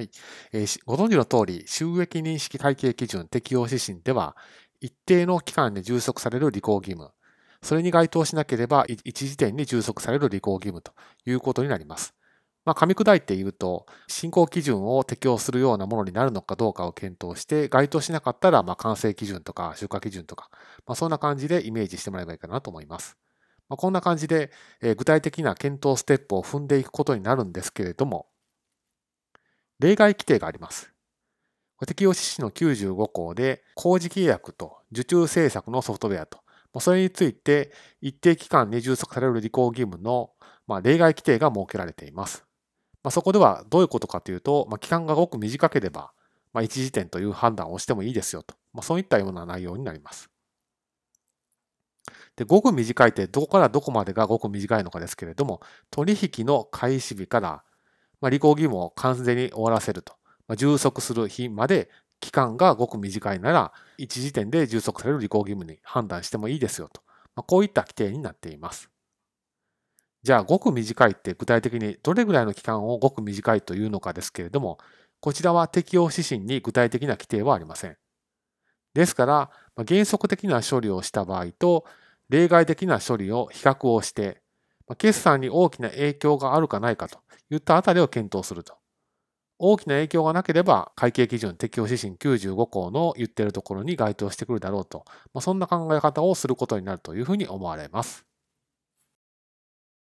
はい。えー、ご存知の通り、収益認識会計基準適用指針では、一定の期間で充足される履行義務、それに該当しなければ一時点に充足される履行義務ということになります。まあ、噛み砕いて言うと、進行基準を適用するようなものになるのかどうかを検討して、該当しなかったら、まあ、完成基準とか、出荷基準とか、まあ、そんな感じでイメージしてもらえばいいかなと思います。まあ、こんな感じで、え、具体的な検討ステップを踏んでいくことになるんですけれども、例外規定があります。適用指針の95項で、工事契約と受注制作のソフトウェアと、それについて一定期間に充足される履行義務の、例外規定が設けられています。そこではどういうことかというと、期間がごく短ければ、一時点という判断をしてもいいですよと、そういったような内容になります。で、ごく短いってどこからどこまでがごく短いのかですけれども、取引の開始日から、まあ、履行義務を完全に終わらせると、まあ、充足する日まで期間がごく短いなら、一時点で充足される履行義務に判断してもいいですよと、まあ、こういった規定になっています。じゃあ、ごく短いって具体的にどれぐらいの期間をごく短いというのかですけれども、こちらは適用指針に具体的な規定はありません。ですから、原則的な処理をした場合と、例外的な処理を比較をして、決算に大きな影響があるかないかといったあたりを検討すると。大きな影響がなければ、会計基準適用指針95項の言っているところに該当してくるだろうとま、そんな考え方をすることになるというふうに思われます。